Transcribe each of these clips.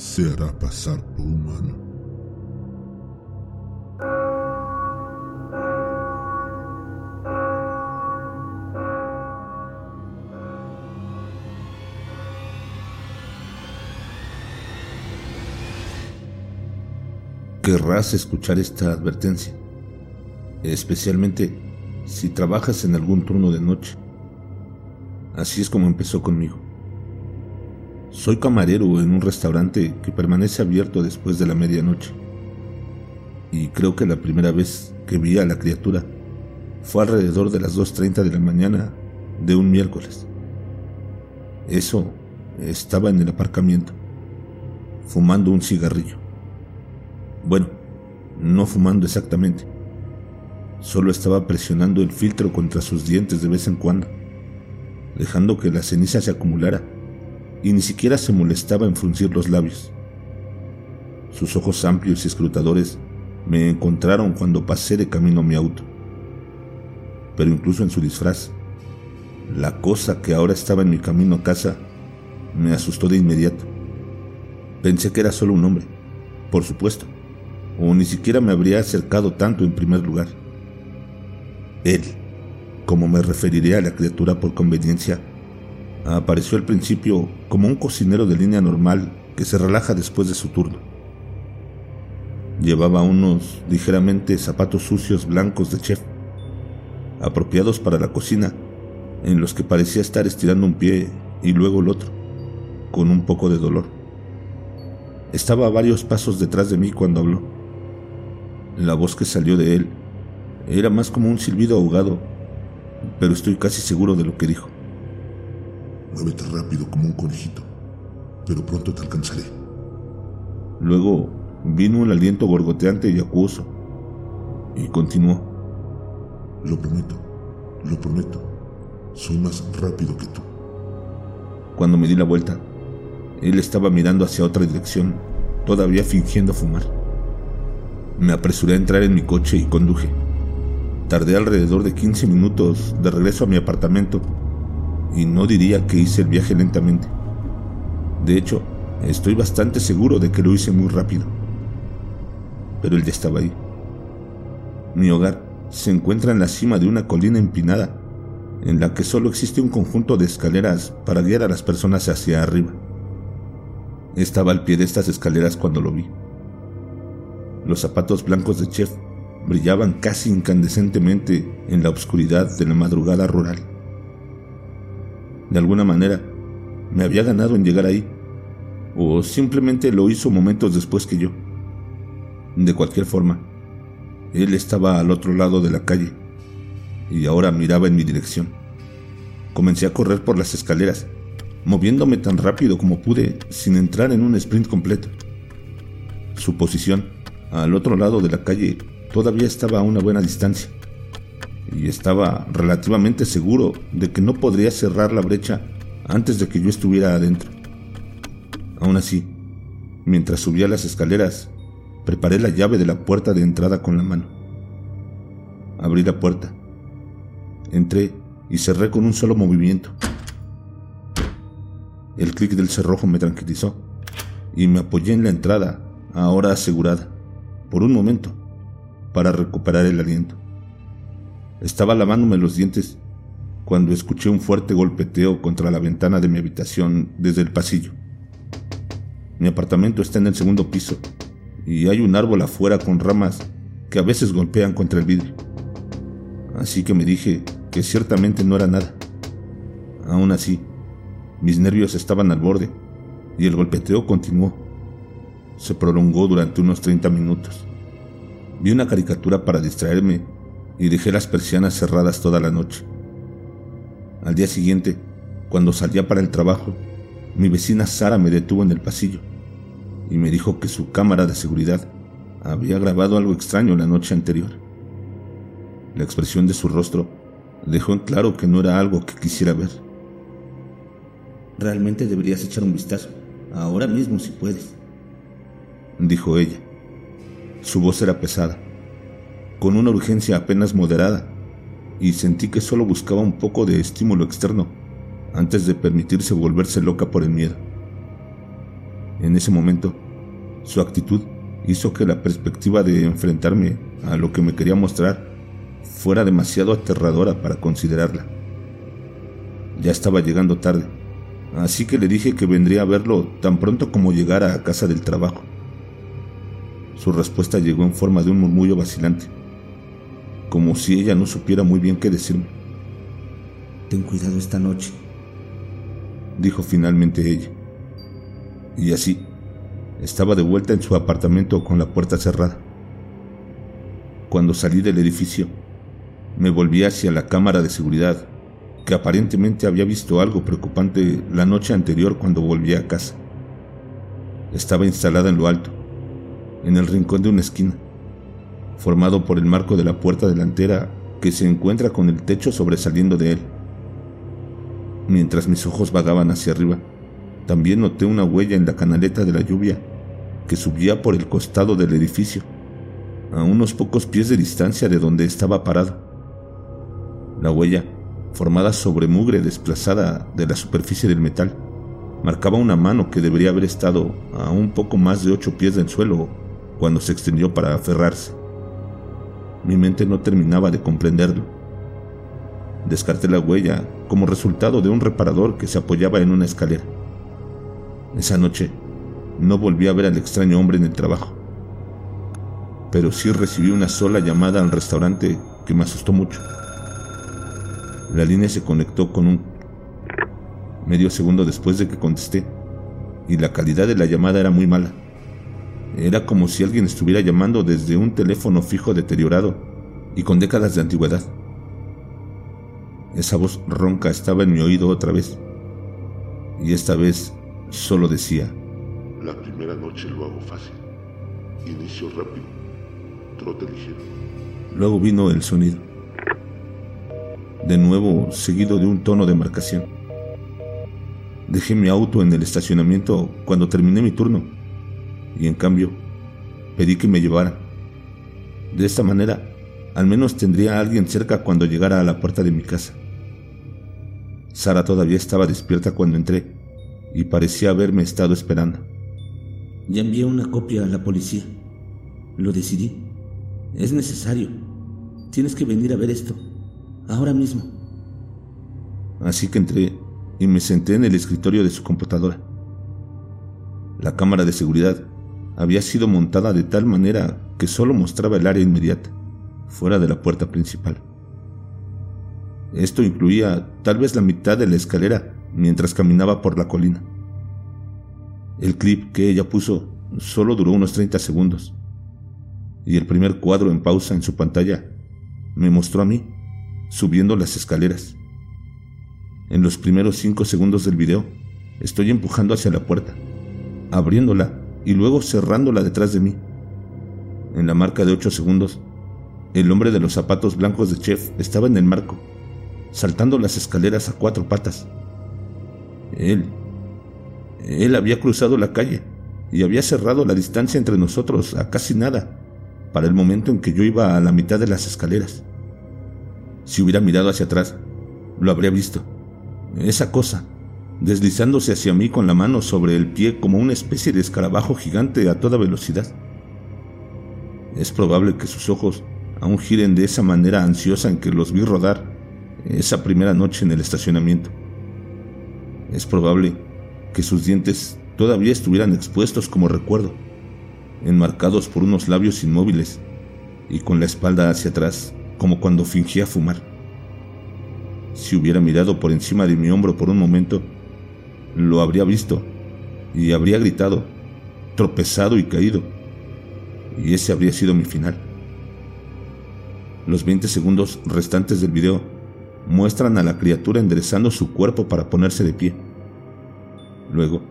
se hará pasar por humano. Querrás escuchar esta advertencia, especialmente si trabajas en algún turno de noche. Así es como empezó conmigo. Soy camarero en un restaurante que permanece abierto después de la medianoche. Y creo que la primera vez que vi a la criatura fue alrededor de las 2.30 de la mañana de un miércoles. Eso estaba en el aparcamiento, fumando un cigarrillo. Bueno, no fumando exactamente. Solo estaba presionando el filtro contra sus dientes de vez en cuando, dejando que la ceniza se acumulara y ni siquiera se molestaba en fruncir los labios. Sus ojos amplios y escrutadores me encontraron cuando pasé de camino a mi auto. Pero incluso en su disfraz, la cosa que ahora estaba en mi camino a casa me asustó de inmediato. Pensé que era solo un hombre, por supuesto, o ni siquiera me habría acercado tanto en primer lugar. Él, como me referiré a la criatura por conveniencia, apareció al principio como un cocinero de línea normal que se relaja después de su turno. Llevaba unos ligeramente zapatos sucios blancos de chef, apropiados para la cocina, en los que parecía estar estirando un pie y luego el otro, con un poco de dolor. Estaba a varios pasos detrás de mí cuando habló. La voz que salió de él era más como un silbido ahogado, pero estoy casi seguro de lo que dijo. Muévete rápido como un conejito, pero pronto te alcanzaré. Luego vino un aliento gorgoteante y acuoso, y continuó. Lo prometo, lo prometo. Soy más rápido que tú. Cuando me di la vuelta, él estaba mirando hacia otra dirección, todavía fingiendo fumar. Me apresuré a entrar en mi coche y conduje. Tardé alrededor de 15 minutos de regreso a mi apartamento y no diría que hice el viaje lentamente. De hecho, estoy bastante seguro de que lo hice muy rápido. Pero él ya estaba ahí. Mi hogar se encuentra en la cima de una colina empinada, en la que solo existe un conjunto de escaleras para guiar a las personas hacia arriba. Estaba al pie de estas escaleras cuando lo vi. Los zapatos blancos de chef brillaban casi incandescentemente en la oscuridad de la madrugada rural de alguna manera, me había ganado en llegar ahí, o simplemente lo hizo momentos después que yo. De cualquier forma, él estaba al otro lado de la calle y ahora miraba en mi dirección. Comencé a correr por las escaleras, moviéndome tan rápido como pude sin entrar en un sprint completo. Su posición, al otro lado de la calle, todavía estaba a una buena distancia y estaba relativamente seguro de que no podría cerrar la brecha antes de que yo estuviera adentro. Aún así, mientras subía las escaleras, preparé la llave de la puerta de entrada con la mano. Abrí la puerta. Entré y cerré con un solo movimiento. El clic del cerrojo me tranquilizó y me apoyé en la entrada, ahora asegurada, por un momento, para recuperar el aliento. Estaba lavándome los dientes cuando escuché un fuerte golpeteo contra la ventana de mi habitación desde el pasillo. Mi apartamento está en el segundo piso y hay un árbol afuera con ramas que a veces golpean contra el vidrio. Así que me dije que ciertamente no era nada. Aún así, mis nervios estaban al borde y el golpeteo continuó. Se prolongó durante unos 30 minutos. Vi una caricatura para distraerme y dejé las persianas cerradas toda la noche. Al día siguiente, cuando salía para el trabajo, mi vecina Sara me detuvo en el pasillo y me dijo que su cámara de seguridad había grabado algo extraño la noche anterior. La expresión de su rostro dejó en claro que no era algo que quisiera ver. Realmente deberías echar un vistazo, ahora mismo si puedes, dijo ella. Su voz era pesada con una urgencia apenas moderada, y sentí que solo buscaba un poco de estímulo externo antes de permitirse volverse loca por el miedo. En ese momento, su actitud hizo que la perspectiva de enfrentarme a lo que me quería mostrar fuera demasiado aterradora para considerarla. Ya estaba llegando tarde, así que le dije que vendría a verlo tan pronto como llegara a casa del trabajo. Su respuesta llegó en forma de un murmullo vacilante, como si ella no supiera muy bien qué decirme. Ten cuidado esta noche, dijo finalmente ella. Y así, estaba de vuelta en su apartamento con la puerta cerrada. Cuando salí del edificio, me volví hacia la cámara de seguridad, que aparentemente había visto algo preocupante la noche anterior cuando volví a casa. Estaba instalada en lo alto, en el rincón de una esquina, formado por el marco de la puerta delantera que se encuentra con el techo sobresaliendo de él. Mientras mis ojos vagaban hacia arriba, también noté una huella en la canaleta de la lluvia que subía por el costado del edificio, a unos pocos pies de distancia de donde estaba parado. La huella, formada sobre mugre desplazada de la superficie del metal, marcaba una mano que debería haber estado a un poco más de ocho pies del suelo cuando se extendió para aferrarse. Mi mente no terminaba de comprenderlo. Descarté la huella como resultado de un reparador que se apoyaba en una escalera. Esa noche no volví a ver al extraño hombre en el trabajo. Pero sí recibí una sola llamada al restaurante que me asustó mucho. La línea se conectó con un medio segundo después de que contesté, y la calidad de la llamada era muy mala. Era como si alguien estuviera llamando desde un teléfono fijo deteriorado y con décadas de antigüedad. Esa voz ronca estaba en mi oído otra vez, y esta vez solo decía, La primera noche lo hago fácil, inicio rápido, trote ligero. Luego vino el sonido, de nuevo seguido de un tono de marcación. Dejé mi auto en el estacionamiento cuando terminé mi turno y en cambio pedí que me llevara. De esta manera, al menos tendría a alguien cerca cuando llegara a la puerta de mi casa. Sara todavía estaba despierta cuando entré y parecía haberme estado esperando. Ya envié una copia a la policía. Lo decidí. Es necesario. Tienes que venir a ver esto. Ahora mismo. Así que entré y me senté en el escritorio de su computadora. La cámara de seguridad había sido montada de tal manera que solo mostraba el área inmediata, fuera de la puerta principal. Esto incluía tal vez la mitad de la escalera mientras caminaba por la colina. El clip que ella puso solo duró unos 30 segundos, y el primer cuadro en pausa en su pantalla me mostró a mí subiendo las escaleras. En los primeros cinco segundos del video, estoy empujando hacia la puerta, abriéndola y luego cerrándola detrás de mí. En la marca de ocho segundos, el hombre de los zapatos blancos de Chef estaba en el marco, saltando las escaleras a cuatro patas. Él, él había cruzado la calle y había cerrado la distancia entre nosotros a casi nada para el momento en que yo iba a la mitad de las escaleras. Si hubiera mirado hacia atrás, lo habría visto. Esa cosa, deslizándose hacia mí con la mano sobre el pie como una especie de escarabajo gigante a toda velocidad. Es probable que sus ojos aún giren de esa manera ansiosa en que los vi rodar esa primera noche en el estacionamiento. Es probable que sus dientes todavía estuvieran expuestos como recuerdo, enmarcados por unos labios inmóviles y con la espalda hacia atrás, como cuando fingía fumar. Si hubiera mirado por encima de mi hombro por un momento, lo habría visto y habría gritado, tropezado y caído. Y ese habría sido mi final. Los 20 segundos restantes del video muestran a la criatura enderezando su cuerpo para ponerse de pie. Luego,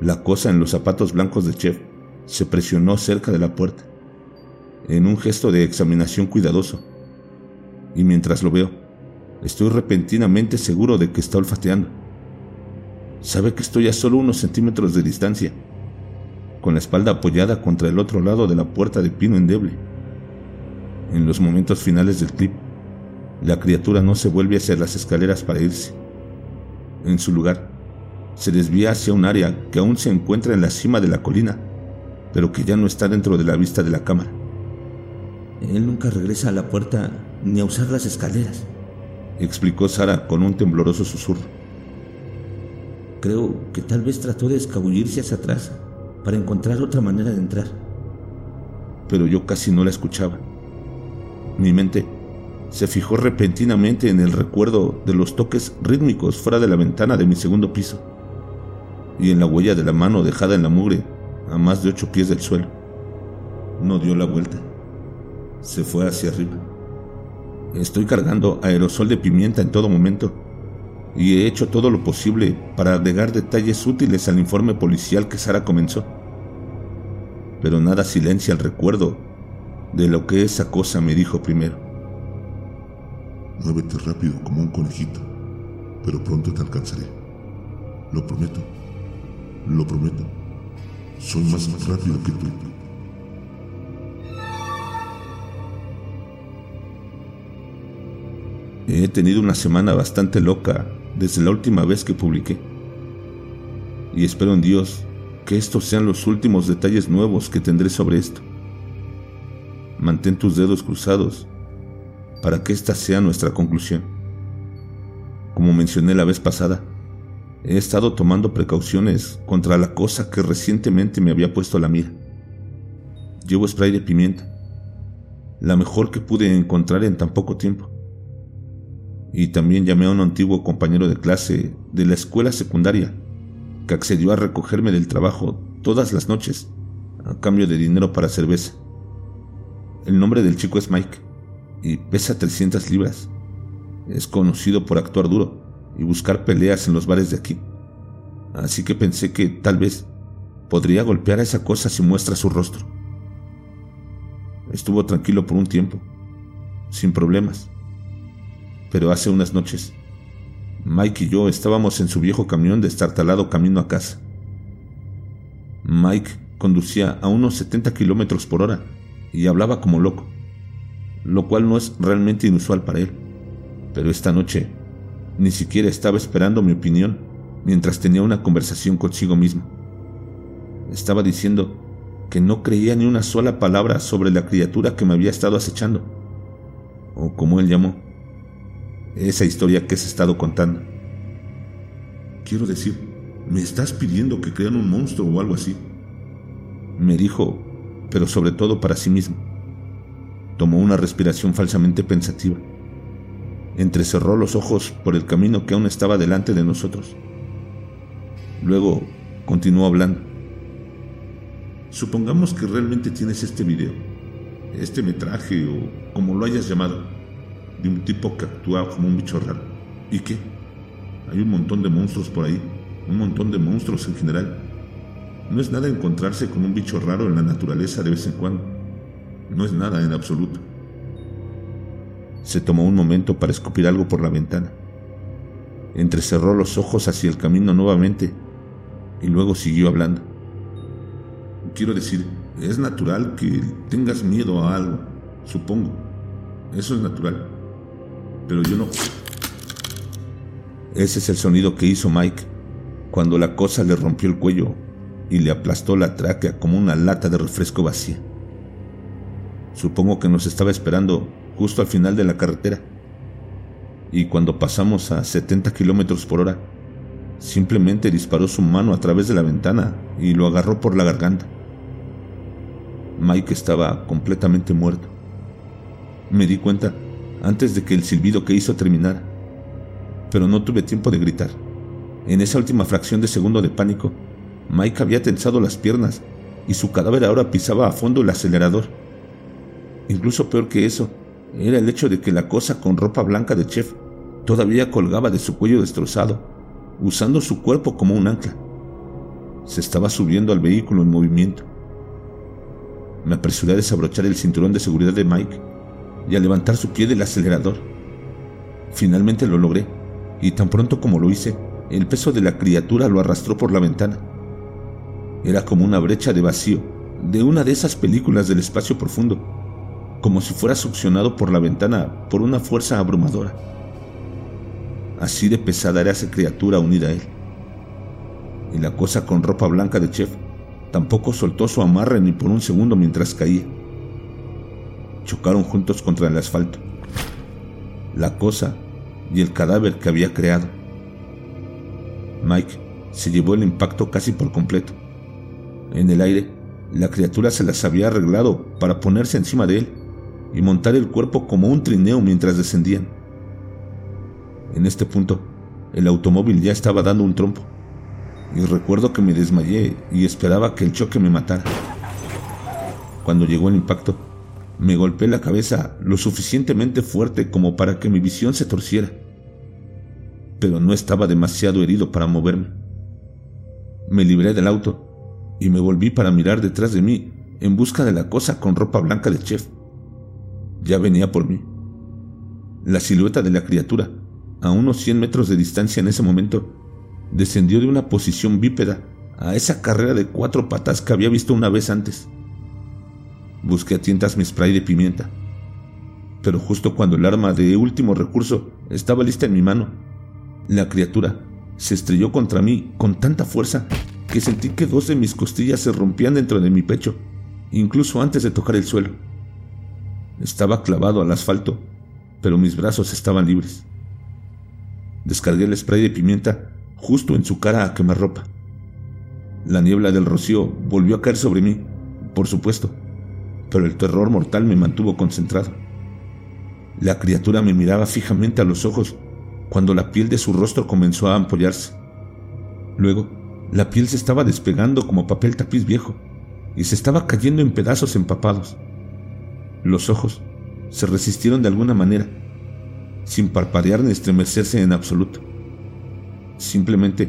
la cosa en los zapatos blancos de Chef se presionó cerca de la puerta, en un gesto de examinación cuidadoso. Y mientras lo veo, estoy repentinamente seguro de que está olfateando. Sabe que estoy a solo unos centímetros de distancia, con la espalda apoyada contra el otro lado de la puerta de pino endeble. En los momentos finales del clip, la criatura no se vuelve hacia las escaleras para irse. En su lugar, se desvía hacia un área que aún se encuentra en la cima de la colina, pero que ya no está dentro de la vista de la cámara. Él nunca regresa a la puerta ni a usar las escaleras, explicó Sara con un tembloroso susurro. Creo que tal vez trató de escabullirse hacia atrás para encontrar otra manera de entrar. Pero yo casi no la escuchaba. Mi mente se fijó repentinamente en el recuerdo de los toques rítmicos fuera de la ventana de mi segundo piso y en la huella de la mano dejada en la mugre a más de ocho pies del suelo. No dio la vuelta. Se fue hacia arriba. Estoy cargando aerosol de pimienta en todo momento y he hecho todo lo posible para agregar detalles útiles al informe policial que Sara comenzó. Pero nada silencia el recuerdo de lo que esa cosa me dijo primero. Muévete rápido como un conejito, pero pronto te alcanzaré. Lo prometo. Lo prometo. Soy más rápido que tú. He tenido una semana bastante loca desde la última vez que publiqué. Y espero en Dios que estos sean los últimos detalles nuevos que tendré sobre esto. Mantén tus dedos cruzados para que esta sea nuestra conclusión. Como mencioné la vez pasada, he estado tomando precauciones contra la cosa que recientemente me había puesto a la mira. Llevo spray de pimienta, la mejor que pude encontrar en tan poco tiempo. Y también llamé a un antiguo compañero de clase de la escuela secundaria que accedió a recogerme del trabajo todas las noches a cambio de dinero para cerveza. El nombre del chico es Mike y pesa 300 libras. Es conocido por actuar duro y buscar peleas en los bares de aquí. Así que pensé que tal vez podría golpear a esa cosa si muestra su rostro. Estuvo tranquilo por un tiempo, sin problemas. Pero hace unas noches, Mike y yo estábamos en su viejo camión destartalado camino a casa. Mike conducía a unos 70 kilómetros por hora y hablaba como loco lo cual no es realmente inusual para él. Pero esta noche ni siquiera estaba esperando mi opinión mientras tenía una conversación consigo mismo. Estaba diciendo que no creía ni una sola palabra sobre la criatura que me había estado acechando, o como él llamó, esa historia que se ha estado contando. Quiero decir, ¿me estás pidiendo que crean un monstruo o algo así? Me dijo, pero sobre todo para sí mismo. Tomó una respiración falsamente pensativa. Entrecerró los ojos por el camino que aún estaba delante de nosotros. Luego continuó hablando. Supongamos que realmente tienes este video, este metraje o como lo hayas llamado, de un tipo que actúa como un bicho raro. ¿Y qué? Hay un montón de monstruos por ahí, un montón de monstruos en general. No es nada encontrarse con un bicho raro en la naturaleza de vez en cuando. No es nada en absoluto. Se tomó un momento para escupir algo por la ventana. Entrecerró los ojos hacia el camino nuevamente y luego siguió hablando. Quiero decir, es natural que tengas miedo a algo, supongo. Eso es natural. Pero yo no... Ese es el sonido que hizo Mike cuando la cosa le rompió el cuello y le aplastó la tráquea como una lata de refresco vacía. Supongo que nos estaba esperando justo al final de la carretera. Y cuando pasamos a 70 kilómetros por hora, simplemente disparó su mano a través de la ventana y lo agarró por la garganta. Mike estaba completamente muerto. Me di cuenta antes de que el silbido que hizo terminara, pero no tuve tiempo de gritar. En esa última fracción de segundo de pánico, Mike había tensado las piernas y su cadáver ahora pisaba a fondo el acelerador. Incluso peor que eso, era el hecho de que la cosa con ropa blanca de chef todavía colgaba de su cuello destrozado, usando su cuerpo como un ancla. Se estaba subiendo al vehículo en movimiento. Me apresuré a desabrochar el cinturón de seguridad de Mike y a levantar su pie del acelerador. Finalmente lo logré, y tan pronto como lo hice, el peso de la criatura lo arrastró por la ventana. Era como una brecha de vacío de una de esas películas del espacio profundo como si fuera succionado por la ventana por una fuerza abrumadora. Así de pesada era esa criatura unida a él. y la cosa con ropa blanca de chef tampoco soltó su amarre ni por un segundo mientras caía. Chocaron juntos contra el asfalto. La cosa y el cadáver que había creado. Mike se llevó el impacto casi por completo. En el aire, la criatura se las había arreglado para ponerse encima de él y montar el cuerpo como un trineo mientras descendían. En este punto, el automóvil ya estaba dando un trompo, y recuerdo que me desmayé y esperaba que el choque me matara. Cuando llegó el impacto, me golpeé la cabeza lo suficientemente fuerte como para que mi visión se torciera, pero no estaba demasiado herido para moverme. Me libré del auto y me volví para mirar detrás de mí en busca de la cosa con ropa blanca de chef. Ya venía por mí. La silueta de la criatura, a unos 100 metros de distancia en ese momento, descendió de una posición bípeda a esa carrera de cuatro patas que había visto una vez antes. Busqué a tientas mi spray de pimienta, pero justo cuando el arma de último recurso estaba lista en mi mano, la criatura se estrelló contra mí con tanta fuerza que sentí que dos de mis costillas se rompían dentro de mi pecho, incluso antes de tocar el suelo. Estaba clavado al asfalto, pero mis brazos estaban libres. Descargué el spray de pimienta justo en su cara a quemarropa. La niebla del rocío volvió a caer sobre mí, por supuesto, pero el terror mortal me mantuvo concentrado. La criatura me miraba fijamente a los ojos cuando la piel de su rostro comenzó a ampollarse. Luego, la piel se estaba despegando como papel tapiz viejo y se estaba cayendo en pedazos empapados. Los ojos se resistieron de alguna manera, sin parpadear ni estremecerse en absoluto. Simplemente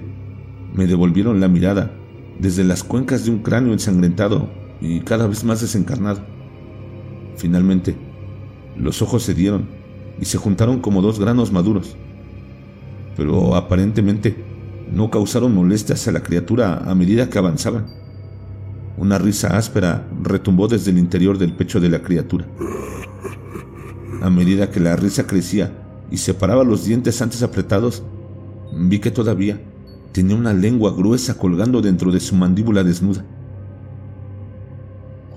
me devolvieron la mirada desde las cuencas de un cráneo ensangrentado y cada vez más desencarnado. Finalmente, los ojos se dieron y se juntaron como dos granos maduros, pero aparentemente no causaron molestias a la criatura a medida que avanzaban. Una risa áspera retumbó desde el interior del pecho de la criatura. A medida que la risa crecía y separaba los dientes antes apretados, vi que todavía tenía una lengua gruesa colgando dentro de su mandíbula desnuda.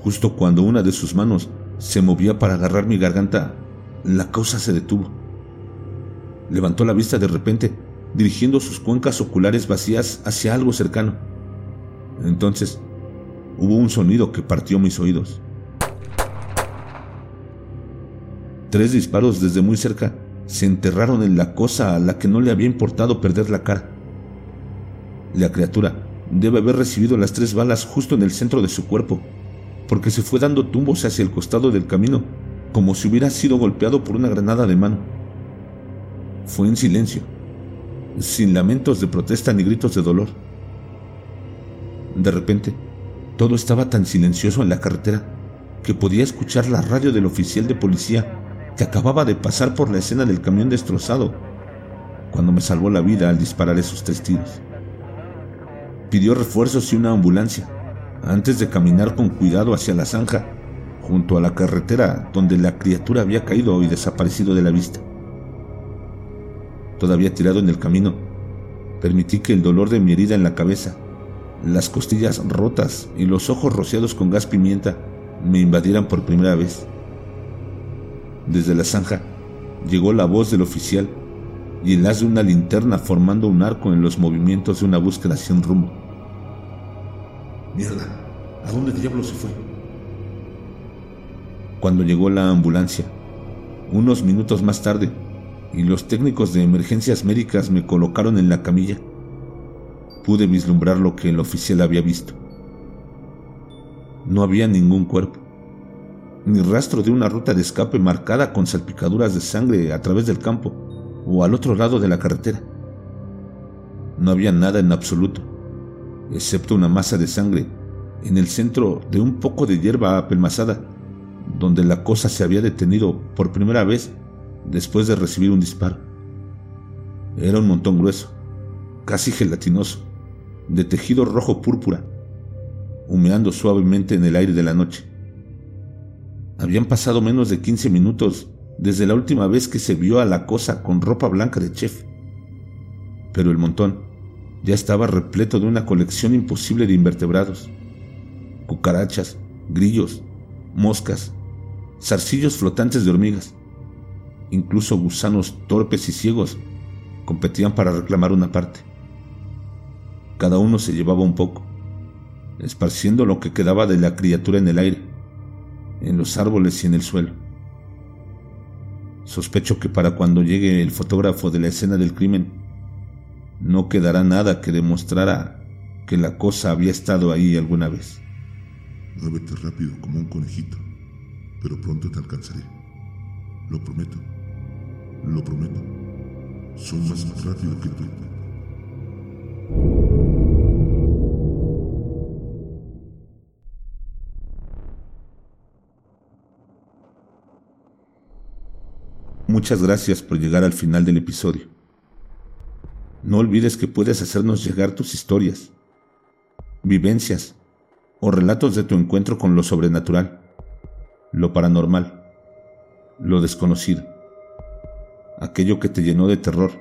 Justo cuando una de sus manos se movía para agarrar mi garganta, la cosa se detuvo. Levantó la vista de repente, dirigiendo sus cuencas oculares vacías hacia algo cercano. Entonces, hubo un sonido que partió mis oídos. Tres disparos desde muy cerca se enterraron en la cosa a la que no le había importado perder la cara. La criatura debe haber recibido las tres balas justo en el centro de su cuerpo, porque se fue dando tumbos hacia el costado del camino, como si hubiera sido golpeado por una granada de mano. Fue en silencio, sin lamentos de protesta ni gritos de dolor. De repente, todo estaba tan silencioso en la carretera que podía escuchar la radio del oficial de policía que acababa de pasar por la escena del camión destrozado cuando me salvó la vida al disparar esos tres tiros. Pidió refuerzos y una ambulancia antes de caminar con cuidado hacia la zanja junto a la carretera donde la criatura había caído y desaparecido de la vista. Todavía tirado en el camino, permití que el dolor de mi herida en la cabeza, las costillas rotas y los ojos rociados con gas pimienta me invadieran por primera vez. Desde la zanja llegó la voz del oficial y el haz de una linterna formando un arco en los movimientos de una búsqueda sin rumbo. Mierda, ¿a dónde diablo se fue? Cuando llegó la ambulancia, unos minutos más tarde, y los técnicos de emergencias médicas me colocaron en la camilla, pude vislumbrar lo que el oficial había visto. No había ningún cuerpo ni rastro de una ruta de escape marcada con salpicaduras de sangre a través del campo o al otro lado de la carretera. No había nada en absoluto, excepto una masa de sangre en el centro de un poco de hierba apelmazada, donde la cosa se había detenido por primera vez después de recibir un disparo. Era un montón grueso, casi gelatinoso, de tejido rojo púrpura, humeando suavemente en el aire de la noche. Habían pasado menos de 15 minutos desde la última vez que se vio a la cosa con ropa blanca de chef. Pero el montón ya estaba repleto de una colección imposible de invertebrados. Cucarachas, grillos, moscas, zarcillos flotantes de hormigas. Incluso gusanos torpes y ciegos competían para reclamar una parte. Cada uno se llevaba un poco, esparciendo lo que quedaba de la criatura en el aire, en los árboles y en el suelo. Sospecho que para cuando llegue el fotógrafo de la escena del crimen, no quedará nada que demostrara que la cosa había estado ahí alguna vez. Muévete rápido como un conejito, pero pronto te alcanzaré. Lo prometo. Lo prometo. Soy más rápido que tú. Muchas gracias por llegar al final del episodio. No olvides que puedes hacernos llegar tus historias, vivencias o relatos de tu encuentro con lo sobrenatural, lo paranormal, lo desconocido, aquello que te llenó de terror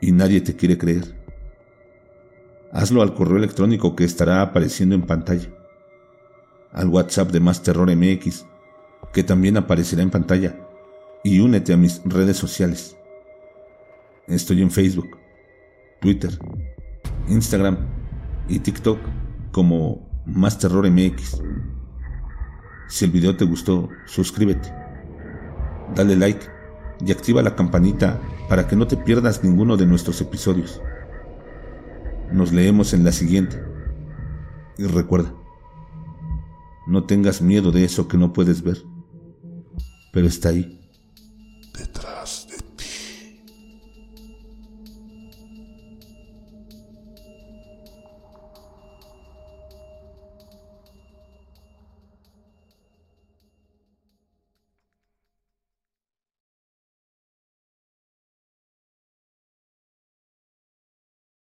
y nadie te quiere creer. Hazlo al correo electrónico que estará apareciendo en pantalla, al WhatsApp de Más Terror MX, que también aparecerá en pantalla y únete a mis redes sociales. Estoy en Facebook, Twitter, Instagram y TikTok como Más Terror MX. Si el video te gustó, suscríbete, dale like y activa la campanita para que no te pierdas ninguno de nuestros episodios. Nos leemos en la siguiente. Y recuerda, no tengas miedo de eso que no puedes ver, pero está ahí